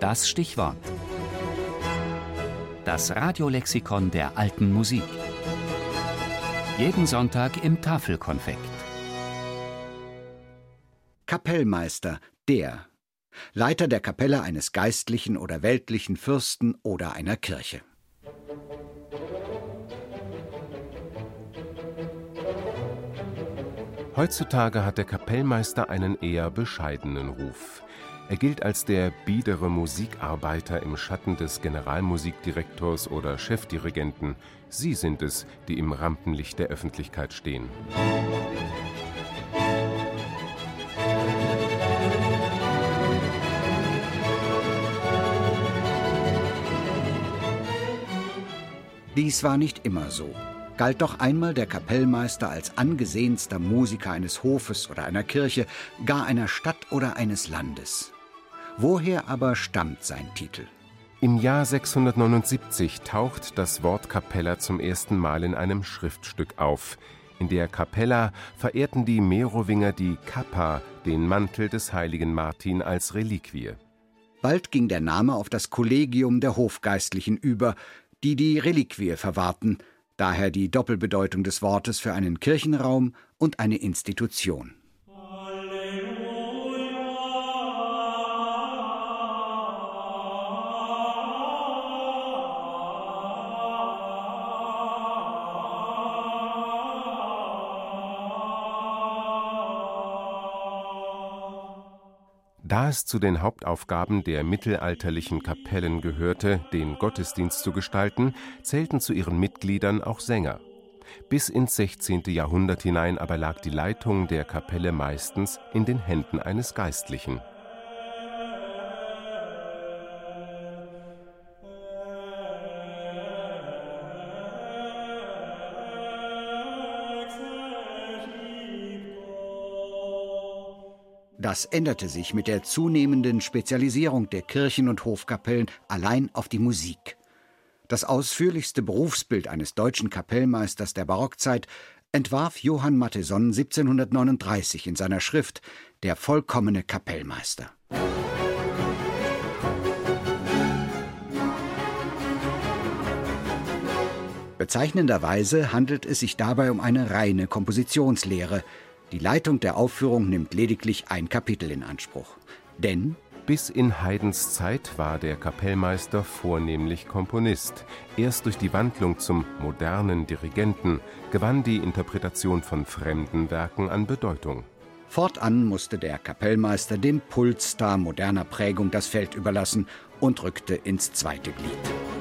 Das Stichwort. Das Radiolexikon der alten Musik. Jeden Sonntag im Tafelkonfekt. Kapellmeister, der. Leiter der Kapelle eines geistlichen oder weltlichen Fürsten oder einer Kirche. Heutzutage hat der Kapellmeister einen eher bescheidenen Ruf. Er gilt als der biedere Musikarbeiter im Schatten des Generalmusikdirektors oder Chefdirigenten. Sie sind es, die im Rampenlicht der Öffentlichkeit stehen. Dies war nicht immer so galt doch einmal der Kapellmeister als angesehenster Musiker eines Hofes oder einer Kirche, gar einer Stadt oder eines Landes. Woher aber stammt sein Titel? Im Jahr 679 taucht das Wort Capella zum ersten Mal in einem Schriftstück auf. In der Capella verehrten die Merowinger die Kappa, den Mantel des heiligen Martin, als Reliquie. Bald ging der Name auf das Kollegium der Hofgeistlichen über, die die Reliquie verwahrten – daher die Doppelbedeutung des Wortes für einen Kirchenraum und eine Institution. Da es zu den Hauptaufgaben der mittelalterlichen Kapellen gehörte, den Gottesdienst zu gestalten, zählten zu ihren Mitgliedern auch Sänger. Bis ins 16. Jahrhundert hinein aber lag die Leitung der Kapelle meistens in den Händen eines Geistlichen Das änderte sich mit der zunehmenden Spezialisierung der Kirchen und Hofkapellen allein auf die Musik. Das ausführlichste Berufsbild eines deutschen Kapellmeisters der Barockzeit entwarf Johann Matheson 1739 in seiner Schrift Der vollkommene Kapellmeister. Bezeichnenderweise handelt es sich dabei um eine reine Kompositionslehre, die Leitung der Aufführung nimmt lediglich ein Kapitel in Anspruch. Denn bis in Haydns Zeit war der Kapellmeister vornehmlich Komponist. Erst durch die Wandlung zum modernen Dirigenten gewann die Interpretation von fremden Werken an Bedeutung. Fortan musste der Kapellmeister dem Pulsstar moderner Prägung das Feld überlassen und rückte ins zweite Glied.